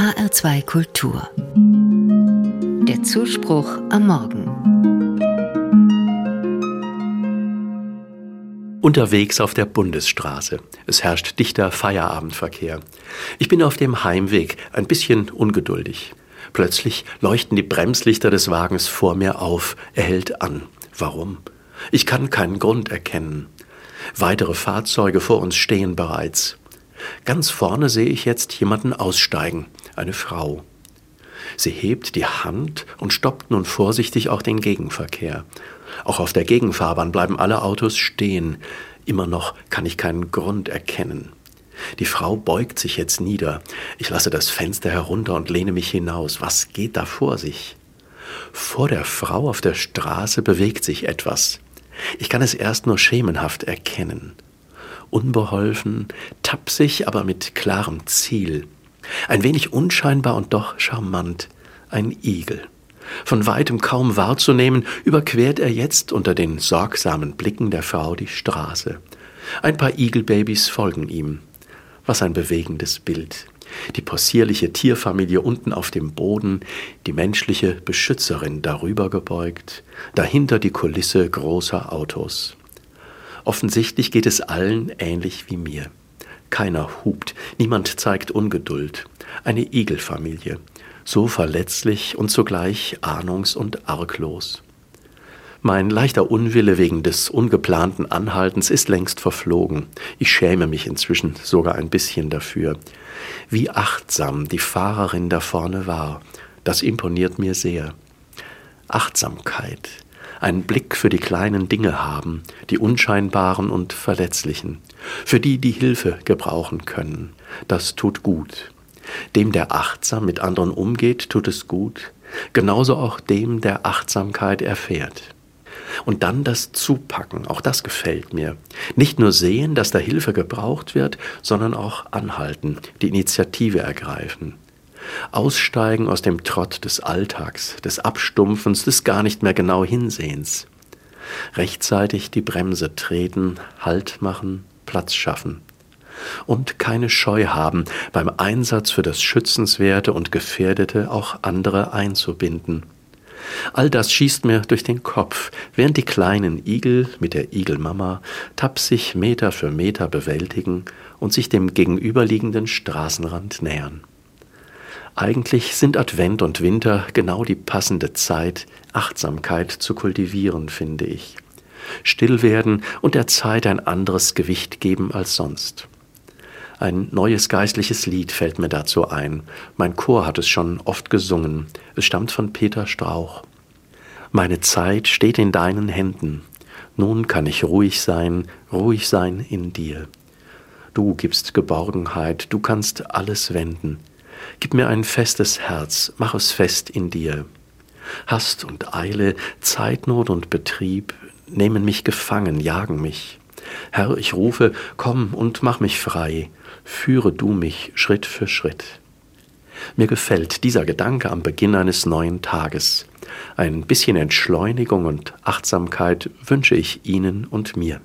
HR2 Kultur. Der Zuspruch am Morgen. Unterwegs auf der Bundesstraße. Es herrscht dichter Feierabendverkehr. Ich bin auf dem Heimweg, ein bisschen ungeduldig. Plötzlich leuchten die Bremslichter des Wagens vor mir auf. Er hält an. Warum? Ich kann keinen Grund erkennen. Weitere Fahrzeuge vor uns stehen bereits. Ganz vorne sehe ich jetzt jemanden aussteigen, eine Frau. Sie hebt die Hand und stoppt nun vorsichtig auch den Gegenverkehr. Auch auf der Gegenfahrbahn bleiben alle Autos stehen. Immer noch kann ich keinen Grund erkennen. Die Frau beugt sich jetzt nieder. Ich lasse das Fenster herunter und lehne mich hinaus. Was geht da vor sich? Vor der Frau auf der Straße bewegt sich etwas. Ich kann es erst nur schemenhaft erkennen. Unbeholfen, tapsig, aber mit klarem Ziel. Ein wenig unscheinbar und doch charmant. Ein Igel. Von weitem kaum wahrzunehmen, überquert er jetzt unter den sorgsamen Blicken der Frau die Straße. Ein paar Igelbabys folgen ihm. Was ein bewegendes Bild. Die possierliche Tierfamilie unten auf dem Boden, die menschliche Beschützerin darüber gebeugt, dahinter die Kulisse großer Autos. Offensichtlich geht es allen ähnlich wie mir. Keiner hupt, niemand zeigt Ungeduld. Eine Igelfamilie, so verletzlich und zugleich ahnungs- und arglos. Mein leichter Unwille wegen des ungeplanten Anhaltens ist längst verflogen. Ich schäme mich inzwischen sogar ein bisschen dafür. Wie achtsam die Fahrerin da vorne war, das imponiert mir sehr. Achtsamkeit, einen Blick für die kleinen Dinge haben, die unscheinbaren und verletzlichen, für die, die Hilfe gebrauchen können, das tut gut. Dem, der achtsam mit anderen umgeht, tut es gut, genauso auch dem, der Achtsamkeit erfährt. Und dann das Zupacken, auch das gefällt mir. Nicht nur sehen, dass da Hilfe gebraucht wird, sondern auch anhalten, die Initiative ergreifen. Aussteigen aus dem Trott des Alltags, des Abstumpfens, des gar nicht mehr genau Hinsehens. Rechtzeitig die Bremse treten, Halt machen, Platz schaffen. Und keine Scheu haben, beim Einsatz für das Schützenswerte und Gefährdete auch andere einzubinden. All das schießt mir durch den Kopf, während die kleinen Igel mit der Igelmama tapsig Meter für Meter bewältigen und sich dem gegenüberliegenden Straßenrand nähern. Eigentlich sind Advent und Winter genau die passende Zeit, Achtsamkeit zu kultivieren, finde ich. Still werden und der Zeit ein anderes Gewicht geben als sonst. Ein neues geistliches Lied fällt mir dazu ein. Mein Chor hat es schon oft gesungen. Es stammt von Peter Strauch. Meine Zeit steht in deinen Händen. Nun kann ich ruhig sein, ruhig sein in dir. Du gibst Geborgenheit, du kannst alles wenden. Gib mir ein festes Herz, mach es fest in dir. Hast und Eile, Zeitnot und Betrieb nehmen mich gefangen, jagen mich. Herr, ich rufe, komm und mach mich frei führe du mich Schritt für Schritt. Mir gefällt dieser Gedanke am Beginn eines neuen Tages. Ein bisschen Entschleunigung und Achtsamkeit wünsche ich Ihnen und mir.